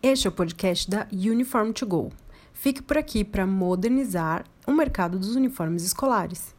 Este é o podcast da Uniform to Go. Fique por aqui para modernizar o mercado dos uniformes escolares.